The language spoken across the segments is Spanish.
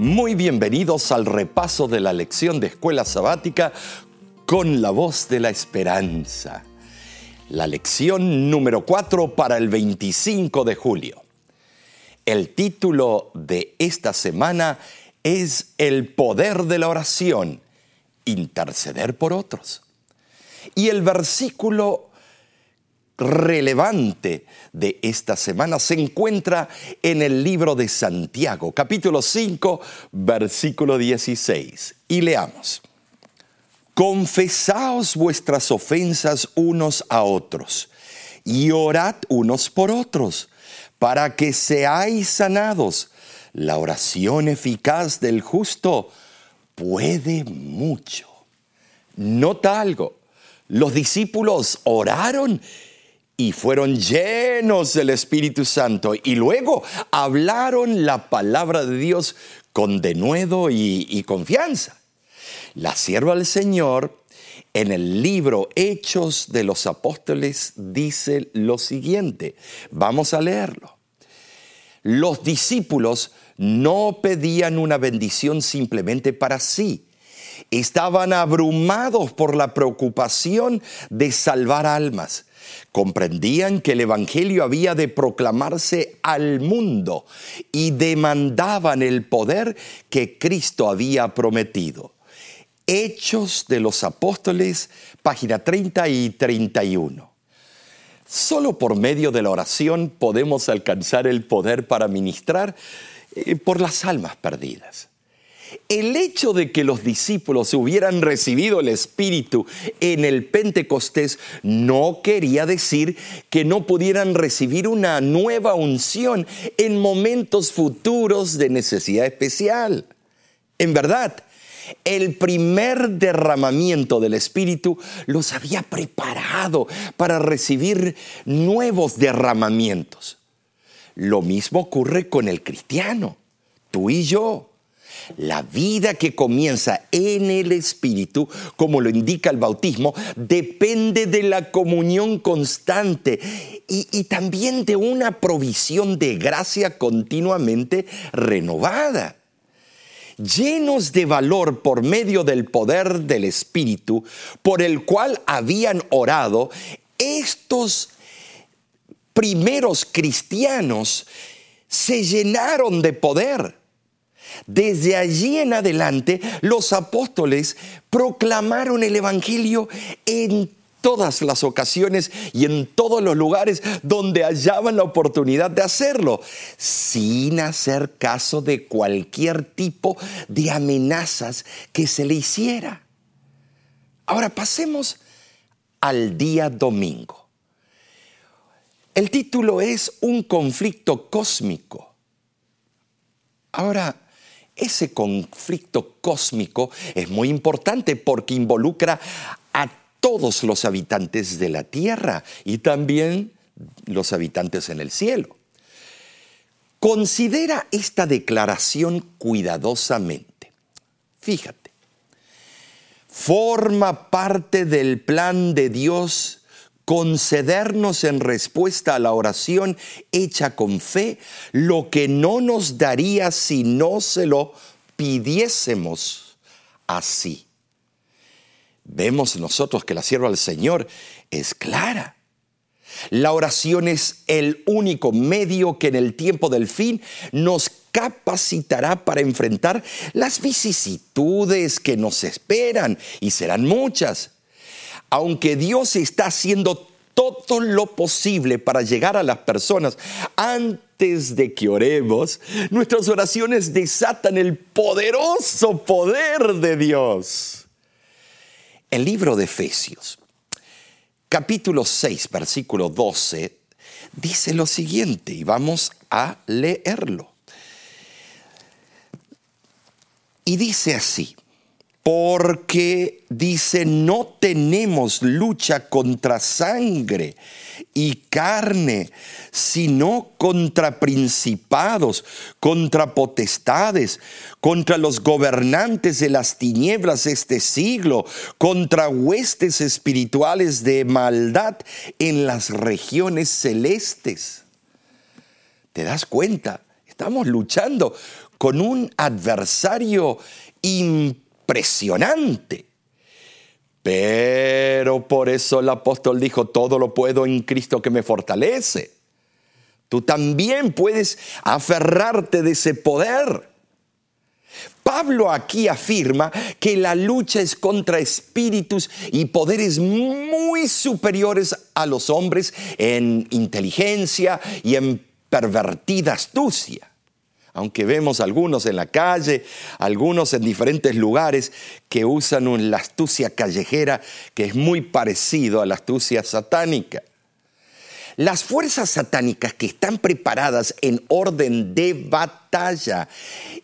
Muy bienvenidos al repaso de la lección de escuela sabática con la voz de la esperanza. La lección número 4 para el 25 de julio. El título de esta semana es El poder de la oración, interceder por otros. Y el versículo relevante de esta semana se encuentra en el libro de Santiago, capítulo 5, versículo 16. Y leamos. Confesaos vuestras ofensas unos a otros y orad unos por otros para que seáis sanados. La oración eficaz del justo puede mucho. Nota algo, los discípulos oraron y fueron llenos del Espíritu Santo y luego hablaron la palabra de Dios con denuedo y, y confianza. La sierva del Señor en el libro Hechos de los Apóstoles dice lo siguiente. Vamos a leerlo. Los discípulos no pedían una bendición simplemente para sí. Estaban abrumados por la preocupación de salvar almas comprendían que el Evangelio había de proclamarse al mundo y demandaban el poder que Cristo había prometido. Hechos de los Apóstoles, página 30 y 31. Solo por medio de la oración podemos alcanzar el poder para ministrar eh, por las almas perdidas. El hecho de que los discípulos hubieran recibido el Espíritu en el Pentecostés no quería decir que no pudieran recibir una nueva unción en momentos futuros de necesidad especial. En verdad, el primer derramamiento del Espíritu los había preparado para recibir nuevos derramamientos. Lo mismo ocurre con el cristiano, tú y yo. La vida que comienza en el Espíritu, como lo indica el bautismo, depende de la comunión constante y, también de una provisión de gracia continuamente renovada. Llenos de valor por medio del poder del Espíritu, por el cual habían orado, estos primeros cristianos se llenaron de poder desde allí en adelante, los apóstoles proclamaron el Evangelio en todas las ocasiones y en todos los lugares donde hallaban la oportunidad de hacerlo, sin hacer caso de cualquier tipo de amenazas que se le hiciera. Ahora pasemos al día domingo. El título es Un conflicto cósmico. Ahora, ese conflicto cósmico es muy importante porque involucra a todos los habitantes de la tierra y también los habitantes en el cielo. Considera esta declaración cuidadosamente. Fíjate, forma parte del plan de Dios concedernos en respuesta a la oración hecha con fe lo que no nos daría si no se lo pidiésemos así. Vemos nosotros que la sierva del Señor es clara. La oración es el único medio que en el tiempo del fin nos capacitará para enfrentar las vicisitudes que nos esperan y serán muchas aunque Dios está haciendo todo lo posible para llegar a las personas antes de que oremos, nuestras oraciones desatan el poderoso poder de Dios. El libro de Efesios, capítulo 6, versículo 12, dice lo siguiente y vamos a leerlo. Y dice así, porque dice, no tenemos lucha contra sangre y carne, sino contra principados, contra potestades, contra los gobernantes de las tinieblas de este siglo, contra huestes espirituales de maldad en las regiones celestes. ¿Te das cuenta? Estamos luchando con un adversario impresionante. Pero por eso el apóstol dijo, todo lo puedo en Cristo que me fortalece. Tú también puedes aferrarte de ese poder. Pablo aquí afirma que la lucha es contra espíritus y poderes muy superiores a los hombres en inteligencia y en pervertida astucia aunque vemos algunos en la calle, algunos en diferentes lugares que usan la astucia callejera que es muy parecido a la astucia satánica. Las fuerzas satánicas que están preparadas en orden de batalla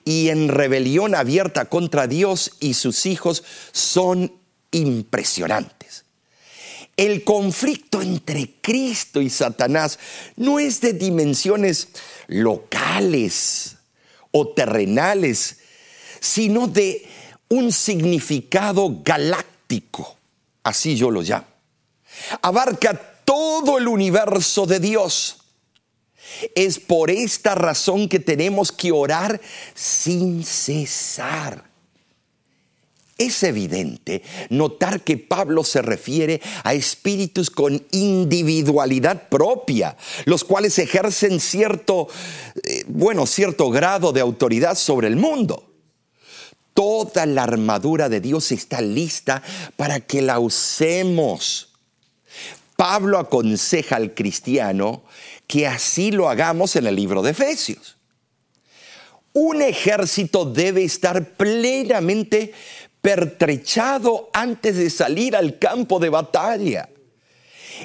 y en rebelión abierta contra Dios y sus hijos son impresionantes. El conflicto entre Cristo y Satanás no es de dimensiones locales, o terrenales, sino de un significado galáctico, así yo lo llamo. Abarca todo el universo de Dios. Es por esta razón que tenemos que orar sin cesar. Es evidente notar que Pablo se refiere a espíritus con individualidad propia, los cuales ejercen cierto, eh, bueno, cierto grado de autoridad sobre el mundo. Toda la armadura de Dios está lista para que la usemos. Pablo aconseja al cristiano que así lo hagamos en el libro de Efesios. Un ejército debe estar plenamente pertrechado antes de salir al campo de batalla.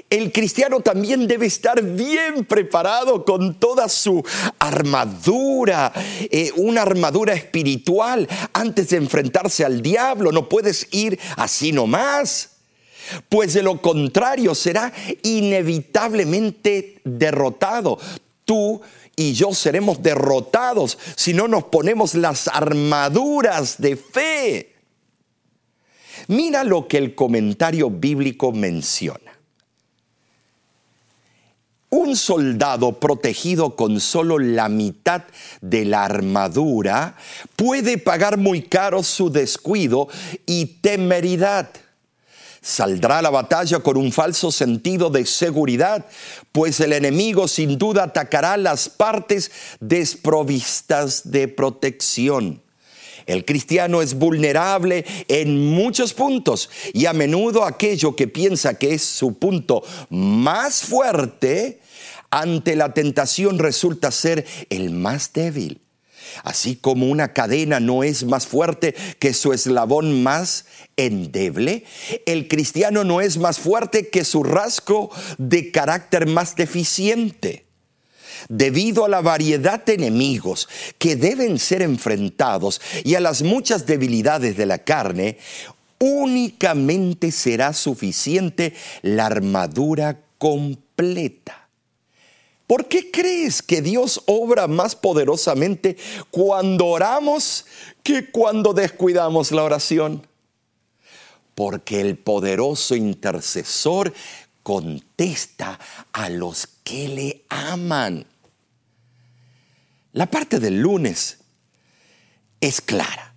El cristiano también debe estar bien preparado con toda su armadura, eh, una armadura espiritual antes de enfrentarse al diablo. No puedes ir así nomás, pues de lo contrario será inevitablemente derrotado. Tú y yo seremos derrotados si no nos ponemos las armaduras de fe. Mira lo que el comentario bíblico menciona. Un soldado protegido con solo la mitad de la armadura puede pagar muy caro su descuido y temeridad. Saldrá a la batalla con un falso sentido de seguridad, pues el enemigo sin duda atacará las partes desprovistas de protección. El cristiano es vulnerable en muchos puntos y a menudo aquello que piensa que es su punto más fuerte ante la tentación resulta ser el más débil. Así como una cadena no es más fuerte que su eslabón más endeble, el cristiano no es más fuerte que su rasgo de carácter más deficiente debido a la variedad de enemigos que deben ser enfrentados y a las muchas debilidades de la carne, únicamente será suficiente la armadura completa. ¿Por qué crees que Dios obra más poderosamente cuando oramos que cuando descuidamos la oración? Porque el poderoso intercesor contesta a los que le aman. La parte del lunes es clara.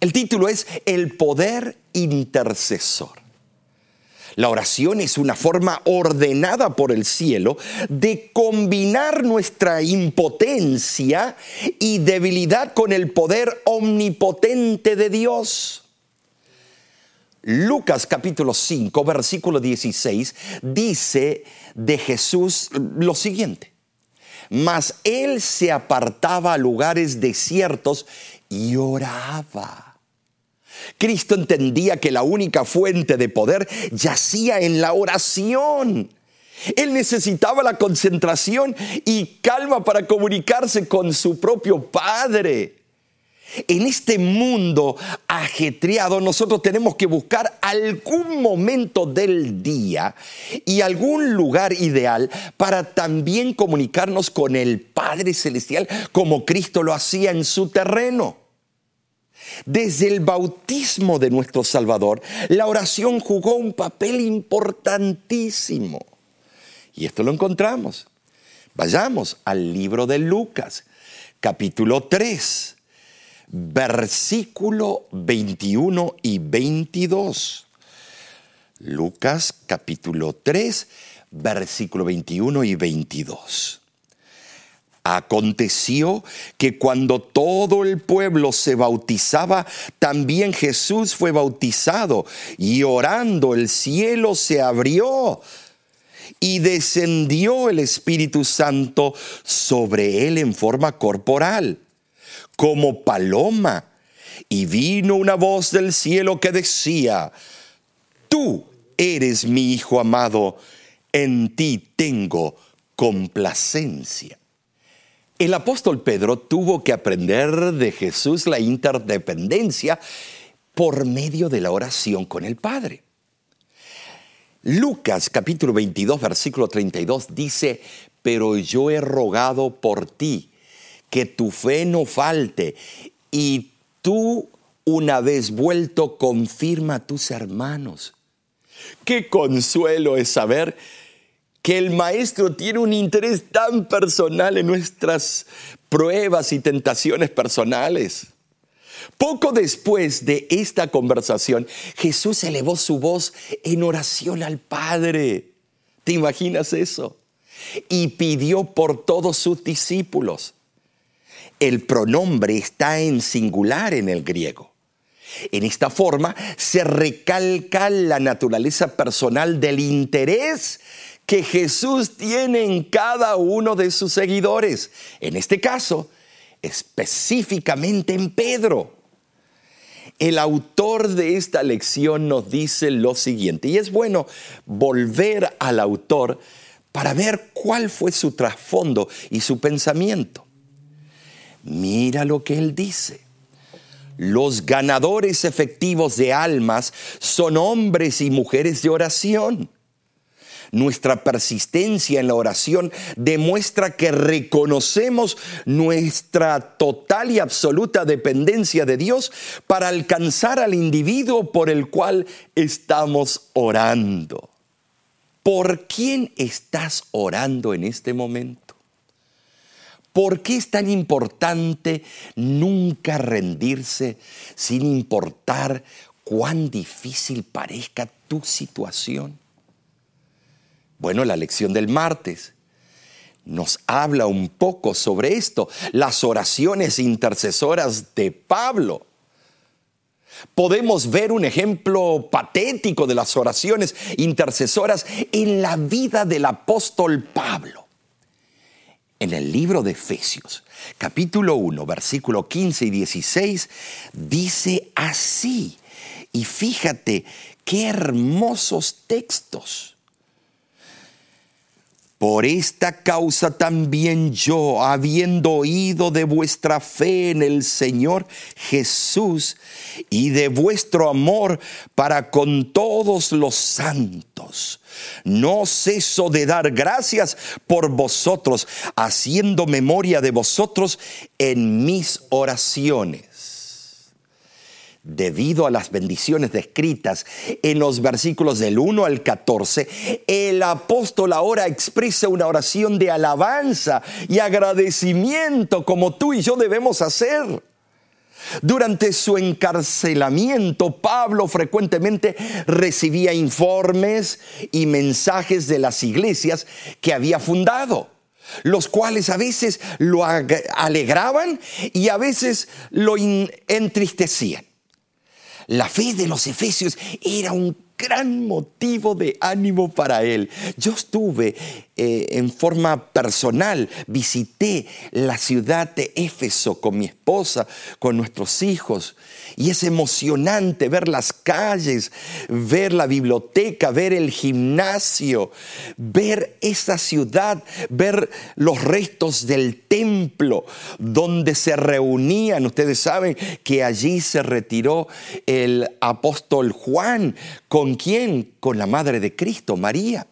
El título es El poder intercesor. La oración es una forma ordenada por el cielo de combinar nuestra impotencia y debilidad con el poder omnipotente de Dios. Lucas capítulo 5, versículo 16 dice de Jesús lo siguiente mas él se apartaba a lugares desiertos y oraba. Cristo entendía que la única fuente de poder yacía en la oración. Él necesitaba la concentración y calma para comunicarse con su propio Padre. En este mundo ajetreado nosotros tenemos que buscar algún momento del día y algún lugar ideal para también comunicarnos con el Padre Celestial como Cristo lo hacía en su terreno. Desde el bautismo de nuestro Salvador, la oración jugó un papel importantísimo. Y esto lo encontramos. Vayamos al libro de Lucas capítulo 3, versículo 21 y 22. Lucas capítulo 3, versículo 21 y 22. Aconteció que cuando todo el pueblo se bautizaba, también Jesús fue bautizado y orando el cielo se abrió y descendió el Espíritu Santo sobre él en forma corporal, como paloma, y vino una voz del cielo que decía, Tú eres mi Hijo amado, en ti tengo complacencia. El apóstol Pedro tuvo que aprender de Jesús la interdependencia por medio de la oración con el Padre. Lucas capítulo 22 versículo 32 dice, pero yo he rogado por ti que tu fe no falte y tú una vez vuelto confirma a tus hermanos. Qué consuelo es saber que el maestro tiene un interés tan personal en nuestras pruebas y tentaciones personales. Poco después de esta conversación, Jesús elevó su voz en oración al Padre. ¿Te imaginas eso? Y pidió por todos sus discípulos. El pronombre está en singular en el griego. En esta forma se recalca la naturaleza personal del interés que Jesús tiene en cada uno de sus seguidores. En este caso, específicamente en Pedro. El autor de esta lección nos dice lo siguiente, y es bueno volver al autor para ver cuál fue su trasfondo y su pensamiento. Mira lo que él dice. Los ganadores efectivos de almas son hombres y mujeres de oración. Nuestra persistencia en la oración demuestra que reconocemos nuestra total y absoluta dependencia de Dios para alcanzar al individuo por el cual estamos orando. ¿Por quién estás orando en este momento? ¿Por qué es tan importante nunca rendirse sin importar cuán difícil parezca tu situación? Bueno, la lección del martes nos habla un poco sobre esto, las oraciones intercesoras de Pablo. Podemos ver un ejemplo patético de las oraciones intercesoras en la vida del apóstol Pablo en el libro de Efesios, capítulo 1, versículo 15 y 16, dice así. Y fíjate qué hermosos textos. Por esta causa también yo, habiendo oído de vuestra fe en el Señor Jesús y de vuestro amor para con todos los santos, no ceso de dar gracias por vosotros, haciendo memoria de vosotros en mis oraciones debido a las bendiciones descritas en los versículos del 1 al 14, el apóstol ahora expresa una oración de alabanza y agradecimiento como tú y yo debemos hacer. Durante su encarcelamiento, Pablo frecuentemente recibía informes y mensajes de las iglesias que había fundado los cuales a veces lo alegraban y a veces lo entristecían. La fe de los efesios era un gran motivo de ánimo para él. Yo estuve eh, en forma personal, visité la ciudad de Éfeso con mi esposa, con nuestros hijos, y es emocionante ver las calles, ver la biblioteca, ver el gimnasio, ver esa ciudad, ver los restos del templo donde se reunían. Ustedes saben que allí se retiró el apóstol Juan. ¿Con quién? Con la Madre de Cristo, María.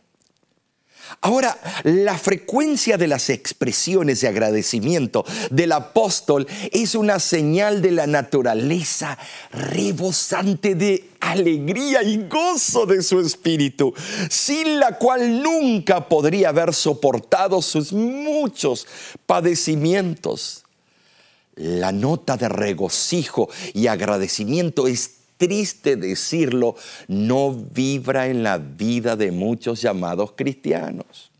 Ahora, la frecuencia de las expresiones de agradecimiento del apóstol es una señal de la naturaleza rebosante de alegría y gozo de su espíritu, sin la cual nunca podría haber soportado sus muchos padecimientos. la nota de regocijo y agradecimiento es triste decirlo, no vibra en la vida de muchos llamados cristianos.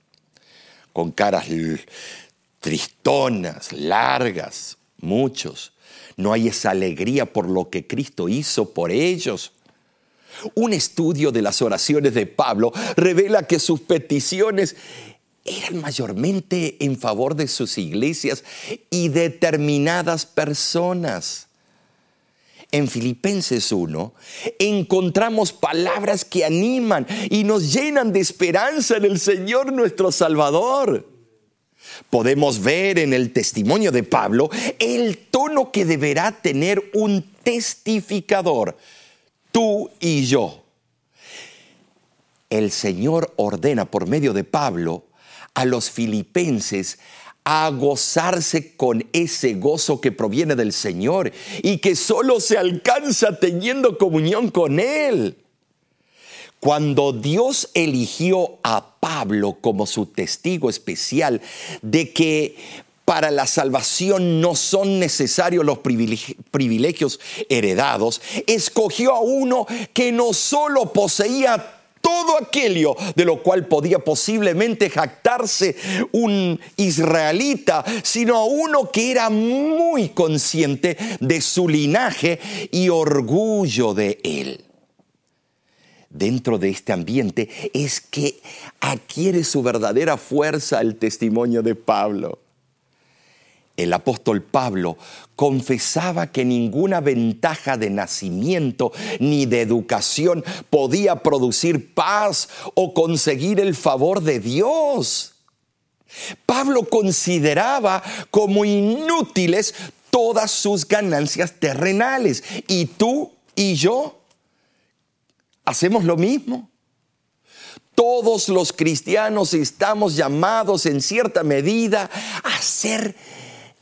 Con caras tristonas, largas, muchos. No hay esa alegría por lo que Cristo hizo por ellos. Un estudio de las oraciones de Pablo revela que sus peticiones eran mayormente en favor de sus iglesias y determinadas personas. En Filipenses 1 encontramos palabras que animan y nos llenan de esperanza en el Señor nuestro Salvador. Podemos ver en el testimonio de Pablo el tono que deberá tener un testificador, tú y yo. El Señor ordena por medio de Pablo a los filipenses a gozarse con ese gozo que proviene del Señor y que solo se alcanza teniendo comunión con Él. Cuando Dios eligió a Pablo como su testigo especial de que para la salvación no son necesarios los privilegios heredados, escogió a uno que no solo poseía todo aquello de lo cual podía posiblemente jactarse un israelita, sino a uno que era muy consciente de su linaje y orgullo de él. Dentro de este ambiente es que adquiere su verdadera fuerza el testimonio de Pablo el apóstol Pablo confesaba que ninguna ventaja de nacimiento ni de educación podía producir paz o conseguir el favor de Dios. Pablo consideraba como inútiles todas sus ganancias terrenales. ¿Y tú y yo hacemos lo mismo? Todos los cristianos estamos llamados en cierta medida a ser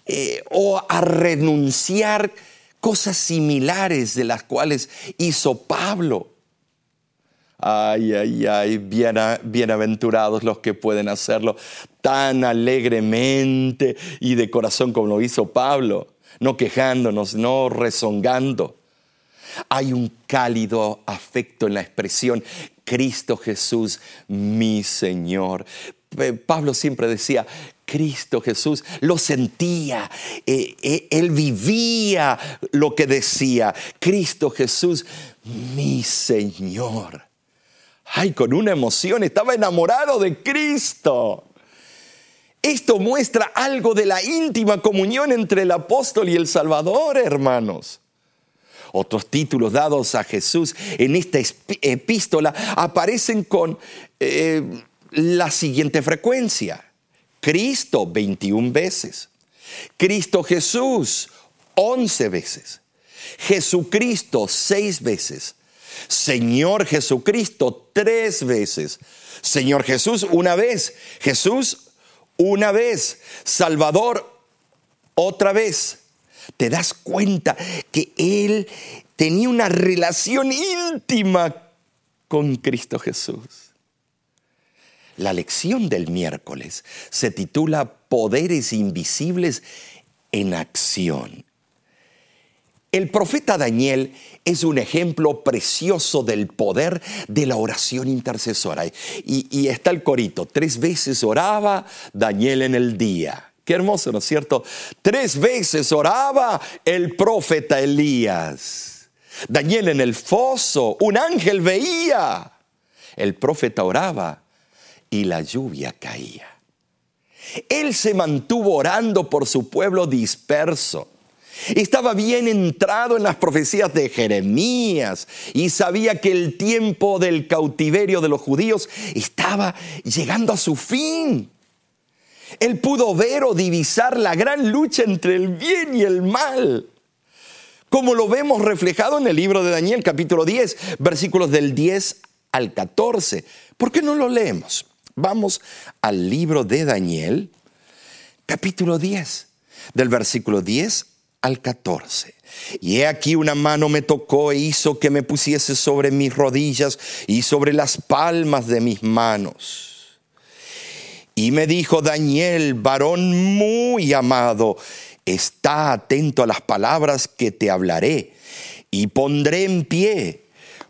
eh, o a renunciar cosas similares de las cuales hizo Pablo. Ay, ay, ay, bienaventurados los que pueden hacerlo tan alegremente y de corazón como lo hizo Pablo, no quejándonos, no rezongando. Hay un cálido afecto en la expresión Cristo Jesús, mi Señor. Pablo siempre decía, Cristo Jesús lo sentía, eh, eh, él vivía lo que decía, Cristo Jesús, mi Señor. Ay, con una emoción, estaba enamorado de Cristo. Esto muestra algo de la íntima comunión entre el apóstol y el Salvador, hermanos. Otros títulos dados a Jesús en esta epístola aparecen con eh, la siguiente frecuencia. Cristo 21 veces. Cristo Jesús 11 veces. Jesucristo 6 veces. Señor Jesucristo tres veces. Señor Jesús una vez. Jesús una vez. Salvador otra vez. Te das cuenta que Él tenía una relación íntima con Cristo Jesús. La lección del miércoles se titula Poderes Invisibles en Acción. El profeta Daniel es un ejemplo precioso del poder de la oración intercesora. Y, está el corito, tres veces oraba Daniel en el día. Qué hermoso, ¿no es cierto? Tres veces oraba el profeta Elías. Daniel en el foso, un ángel veía. El profeta oraba y la lluvia caía. Él se mantuvo orando por su pueblo disperso. Estaba bien entrado en las profecías de Jeremías y sabía que el tiempo del cautiverio de los judíos estaba llegando a su fin. Él pudo ver o divisar la gran lucha entre el bien y el mal, como lo vemos reflejado en el libro de Daniel capítulo 10, versículos del 10 al 14. ¿Por qué no lo leemos? Vamos al libro de Daniel, capítulo 10, del versículo 10 al 14. Y he aquí una mano me tocó e hizo que me pusiese sobre mis rodillas y sobre las palmas de mis manos. Y me dijo, Daniel, varón muy amado, está atento a las palabras que te hablaré y pondré en pie,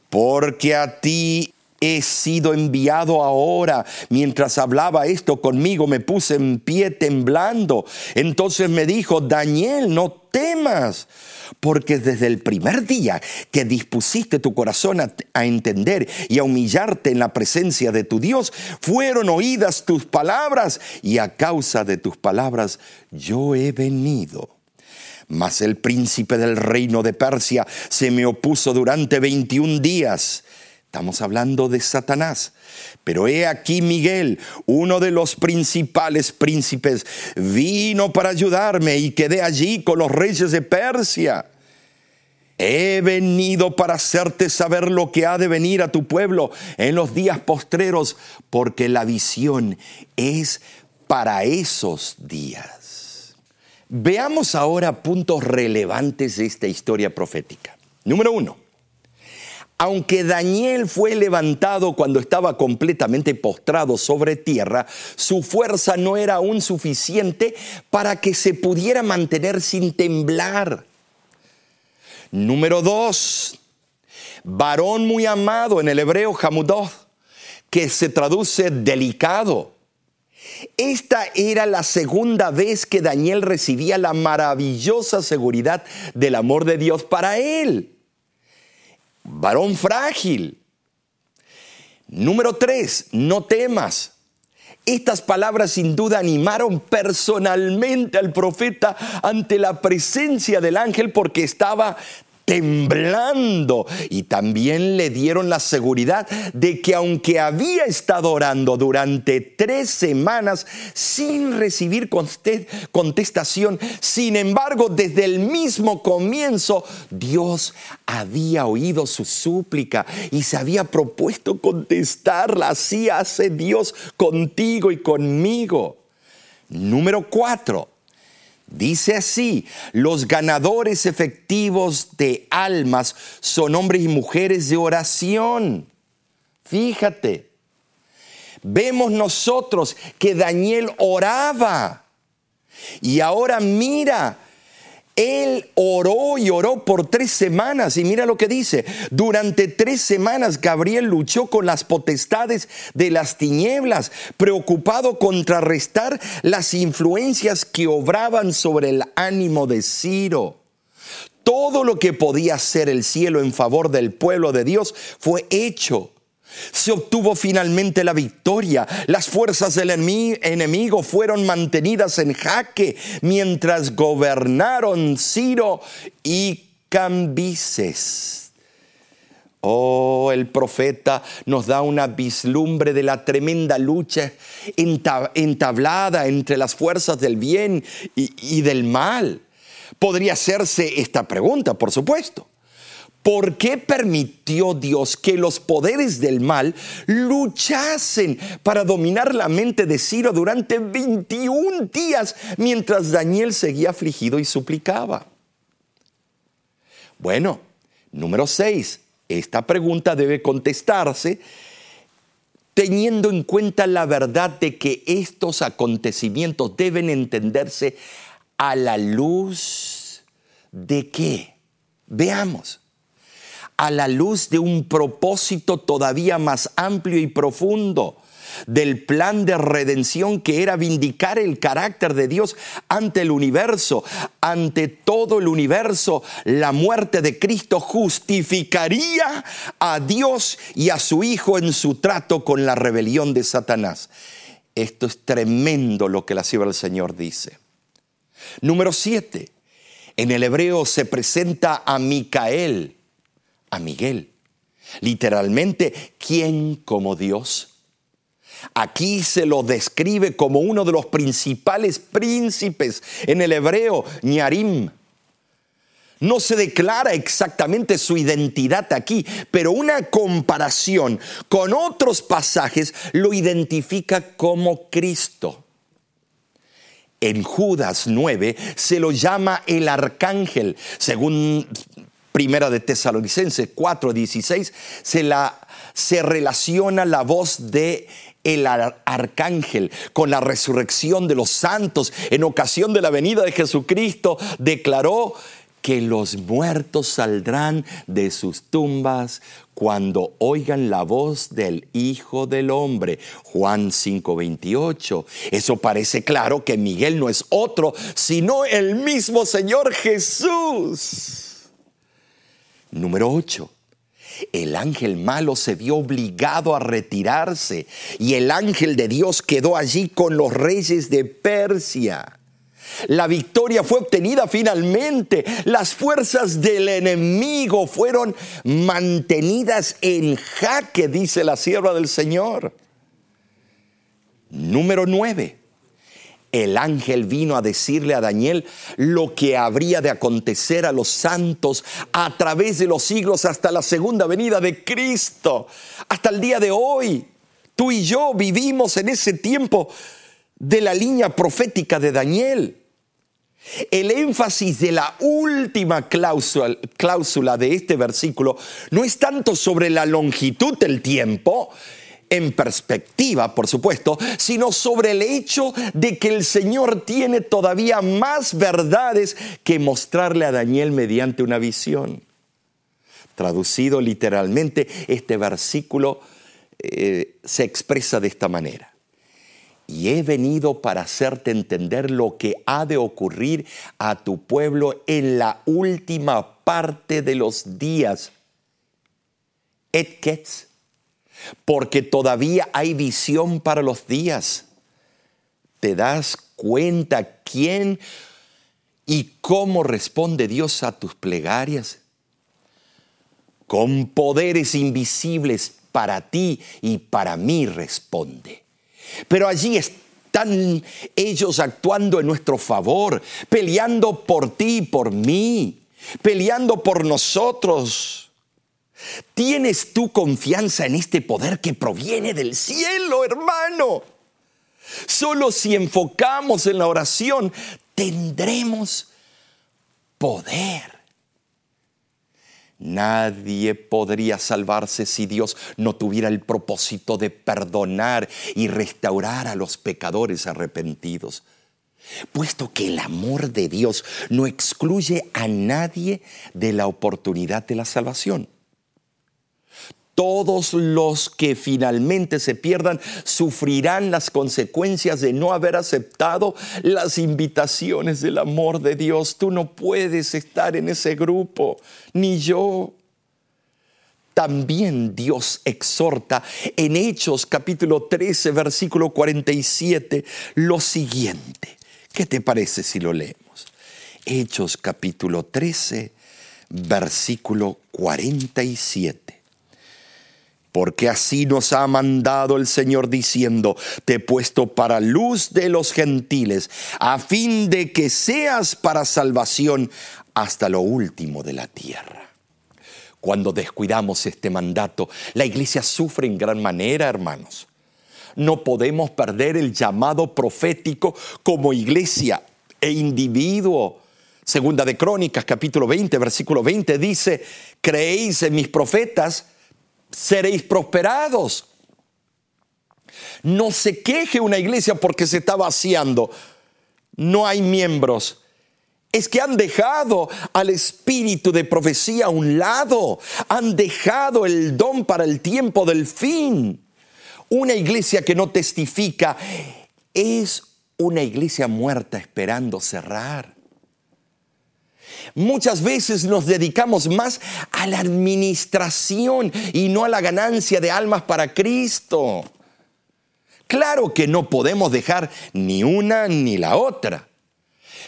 porque a ti he sido enviado ahora. Mientras hablaba esto conmigo, me puse en pie temblando. Entonces me dijo, Daniel, no temas, porque desde el primer día que dispusiste tu corazón a, entender y a humillarte en la presencia de tu Dios, fueron oídas tus palabras y a causa de tus palabras yo he venido. Mas el príncipe del reino de Persia se me opuso durante 21 días Estamos hablando de Satanás. Pero he aquí Miguel, uno de los principales príncipes, vino para ayudarme y quedé allí con los reyes de Persia. He venido para hacerte saber lo que ha de venir a tu pueblo en los días postreros, porque la visión es para esos días. Veamos ahora puntos relevantes de esta historia profética. Número uno, aunque Daniel fue levantado cuando estaba completamente postrado sobre tierra, su fuerza no era aún suficiente para que se pudiera mantener sin temblar. Número dos, varón muy amado en el hebreo Hamudoth, que se traduce delicado. Esta era la segunda vez que Daniel recibía la maravillosa seguridad del amor de Dios para él varón frágil. Número tres, no temas. Estas palabras sin duda animaron personalmente al profeta ante la presencia del ángel porque estaba temblando y también le dieron la seguridad de que aunque había estado orando durante tres semanas sin recibir contestación, sin embargo desde el mismo comienzo Dios había oído su súplica y se había propuesto contestarla. Así hace Dios contigo y conmigo. Número cuatro, Dice así, los ganadores efectivos de almas son hombres y mujeres de oración. Fíjate, vemos nosotros que Daniel oraba. Y ahora mira él oró y oró por tres semanas y mira lo que dice. Durante tres semanas Gabriel luchó con las potestades de las tinieblas, preocupado contrarrestar las influencias que obraban sobre el ánimo de Ciro. Todo lo que podía hacer el cielo en favor del pueblo de Dios fue hecho. Se obtuvo finalmente la victoria. Las fuerzas del enemigo fueron mantenidas en jaque mientras gobernaron Ciro y Cambises. Oh, el profeta nos da una vislumbre de la tremenda lucha entablada entre las fuerzas del bien y del mal. Podría hacerse esta pregunta, por supuesto. ¿Por qué permitió Dios que los poderes del mal luchasen para dominar la mente de Ciro durante 21 días mientras Daniel seguía afligido y suplicaba? Bueno, número 6. Esta pregunta debe contestarse teniendo en cuenta la verdad de que estos acontecimientos deben entenderse a la luz de qué. Veamos a la luz de un propósito todavía más amplio y profundo del plan de redención que era vindicar el carácter de Dios ante el universo, ante todo el universo. La muerte de Cristo justificaría a Dios y a su Hijo en su trato con la rebelión de Satanás. Esto es tremendo lo que la sierva del Señor dice. Número siete. En el hebreo se presenta a Micael a Miguel. Literalmente, ¿quién como Dios? Aquí se lo describe como uno de los principales príncipes en el hebreo, Ñarim. No se declara exactamente su identidad aquí, pero una comparación con otros pasajes lo identifica como Cristo. En Judas 9 se lo llama el arcángel, según Primera de Tesalonicenses 4:16 se la se relaciona la voz de el arcángel con la resurrección de los santos en ocasión de la venida de Jesucristo declaró que los muertos saldrán de sus tumbas cuando oigan la voz del Hijo del Hombre. Juan 5:28. Eso parece claro que Miguel no es otro, sino el mismo Señor Jesús. Número 8. El ángel malo se vio obligado a retirarse y el ángel de Dios quedó allí con los reyes de Persia. La victoria fue obtenida finalmente. Las fuerzas del enemigo fueron mantenidas en jaque, dice la sierva del Señor. Número 9. El ángel vino a decirle a Daniel lo que habría de acontecer a los santos a través de los siglos hasta la segunda venida de Cristo. Hasta el día de hoy, tú y yo vivimos en ese tiempo de la línea profética de Daniel. El énfasis de la última cláusula, de este versículo no es tanto sobre la longitud del tiempo, en perspectiva, por supuesto, sino sobre el hecho de que el Señor tiene todavía más verdades que mostrarle a Daniel mediante una visión. Traducido literalmente, este versículo eh, se expresa de esta manera y he venido para hacerte entender lo que ha de ocurrir a tu pueblo en la última parte de los días. Etkets, porque todavía hay visión para los días. ¿Te das cuenta quién y cómo responde Dios a tus plegarias? Con poderes invisibles para ti y para mí responde. Pero allí están ellos actuando en nuestro favor, peleando por ti y por mí, peleando por nosotros. ¿Tienes tu confianza en este poder que proviene del cielo, hermano? Solo si enfocamos en la oración tendremos poder. Nadie podría salvarse si Dios no tuviera el propósito de perdonar y restaurar a los pecadores arrepentidos. Puesto que el amor de Dios no excluye a nadie de la oportunidad de la salvación todos los que finalmente se pierdan sufrirán las consecuencias de no haber aceptado las invitaciones del amor de Dios. Tú no puedes estar en ese grupo, ni yo. También Dios exhorta en Hechos capítulo 13, versículo 47, lo siguiente. ¿Qué te parece si lo leemos? Hechos capítulo 13, versículo 47 porque así nos ha mandado el Señor diciendo, te he puesto para luz de los gentiles, a fin de que seas para salvación hasta lo último de la tierra. Cuando descuidamos este mandato, la iglesia sufre en gran manera, hermanos. No podemos perder el llamado profético como iglesia e individuo. Segunda de Crónicas, capítulo 20, versículo 20 dice, creéis en mis profetas, seréis prosperados. No se queje una iglesia porque se está vaciando. No hay miembros. Es que han dejado al espíritu de profecía a un lado. Han dejado el don para el tiempo del fin. Una iglesia que no testifica es una iglesia muerta esperando cerrar. Muchas veces nos dedicamos más a la administración y no a la ganancia de almas para Cristo. Claro que no podemos dejar ni una ni la otra.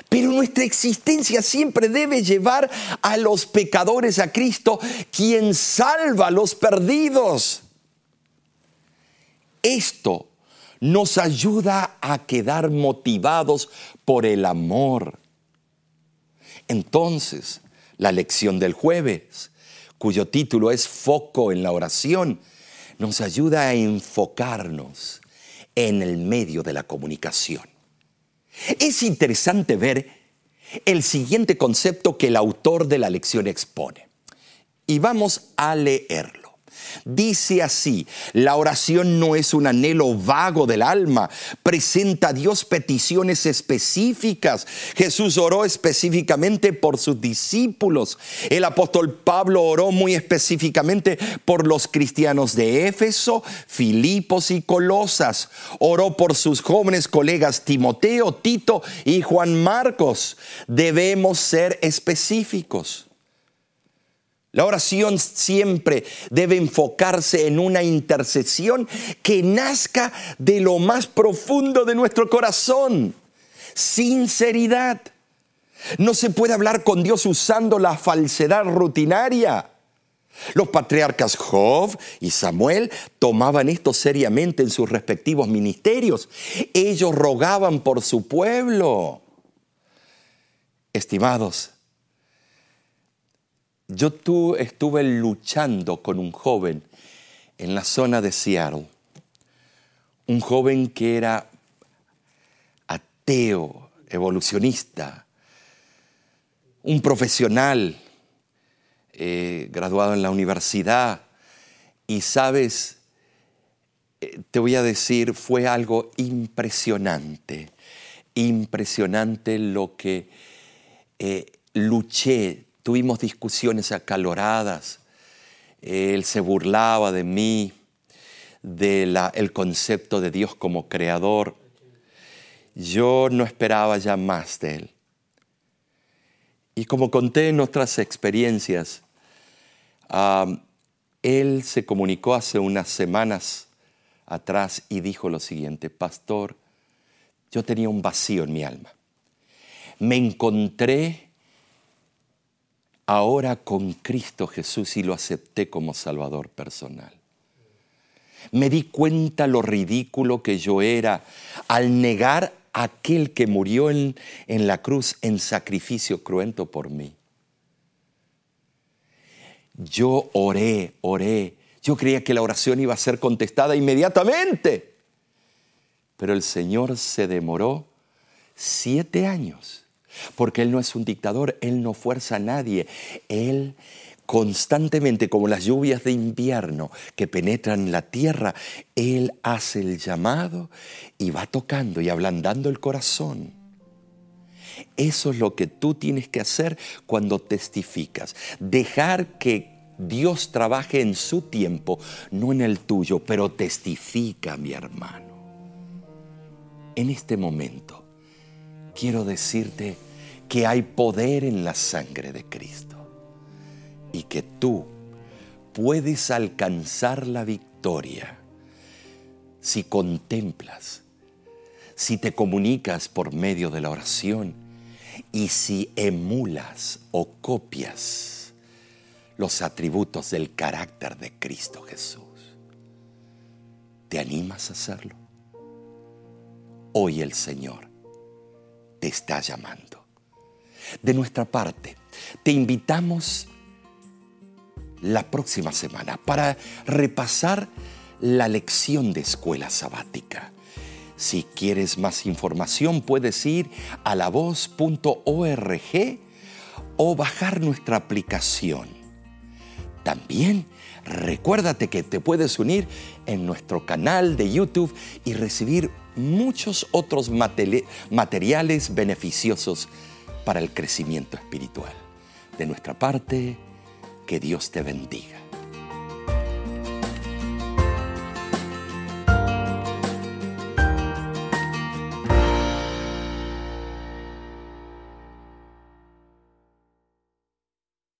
Pero nuestra existencia siempre debe llevar a los pecadores a Cristo, quien salva a los perdidos. Esto nos ayuda a quedar motivados por el amor entonces, la lección del jueves, cuyo título es Foco en la oración, nos ayuda a enfocarnos en el medio de la comunicación. Es interesante ver el siguiente concepto que el autor de la lección expone. Y vamos a leerlo. Dice así, la oración no es un anhelo vago del alma, presenta a Dios peticiones específicas. Jesús oró específicamente por sus discípulos. El apóstol Pablo oró muy específicamente por los cristianos de Éfeso, Filipos y Colosas. Oró por sus jóvenes colegas Timoteo, Tito y Juan Marcos. Debemos ser específicos. La oración siempre debe enfocarse en una intercesión que nazca de lo más profundo de nuestro corazón. Sinceridad. No se puede hablar con Dios usando la falsedad rutinaria. Los patriarcas Job y Samuel tomaban esto seriamente en sus respectivos ministerios. Ellos rogaban por su pueblo. Estimados, yo tú estuve luchando con un joven en la zona de Seattle, un joven que era ateo, evolucionista, un profesional eh, graduado en la universidad. Y sabes, eh, te voy a decir, fue algo impresionante, impresionante lo que eh, luché Tuvimos discusiones acaloradas. Él se burlaba de mí, del el concepto de Dios como creador. Yo no esperaba ya más de él. Y como conté en otras experiencias, él se comunicó hace unas semanas atrás y dijo lo siguiente, pastor, yo tenía un vacío en mi alma. Me encontré ahora con Cristo Jesús y lo acepté como Salvador personal. Me di cuenta lo ridículo que yo era al negar a aquel que murió en, en la cruz en sacrificio cruento por mí. Yo oré, oré. Yo creía que la oración iba a ser contestada inmediatamente. Pero el Señor se demoró siete años porque Él no es un dictador, Él no fuerza a nadie. Él constantemente, como las lluvias de invierno que penetran la tierra, Él hace el llamado y va tocando y ablandando el corazón. Eso es lo que tú tienes que hacer cuando testificas. Dejar que Dios trabaje en su tiempo, no en el tuyo, pero testifica, mi hermano. En este momento, quiero decirte, que hay poder en la sangre de Cristo y que tú puedes alcanzar la victoria si contemplas, si te comunicas por medio de la oración y si emulas o copias los atributos del carácter de Cristo Jesús. ¿Te animas a hacerlo? Hoy el Señor te está llamando. De nuestra parte, te invitamos la próxima semana para repasar la lección de escuela sabática. Si quieres más información puedes ir a lavoz.org o bajar nuestra aplicación. También recuérdate que te puedes unir en nuestro canal de YouTube y recibir muchos otros materiales beneficiosos para el crecimiento espiritual. De nuestra parte, que Dios te bendiga.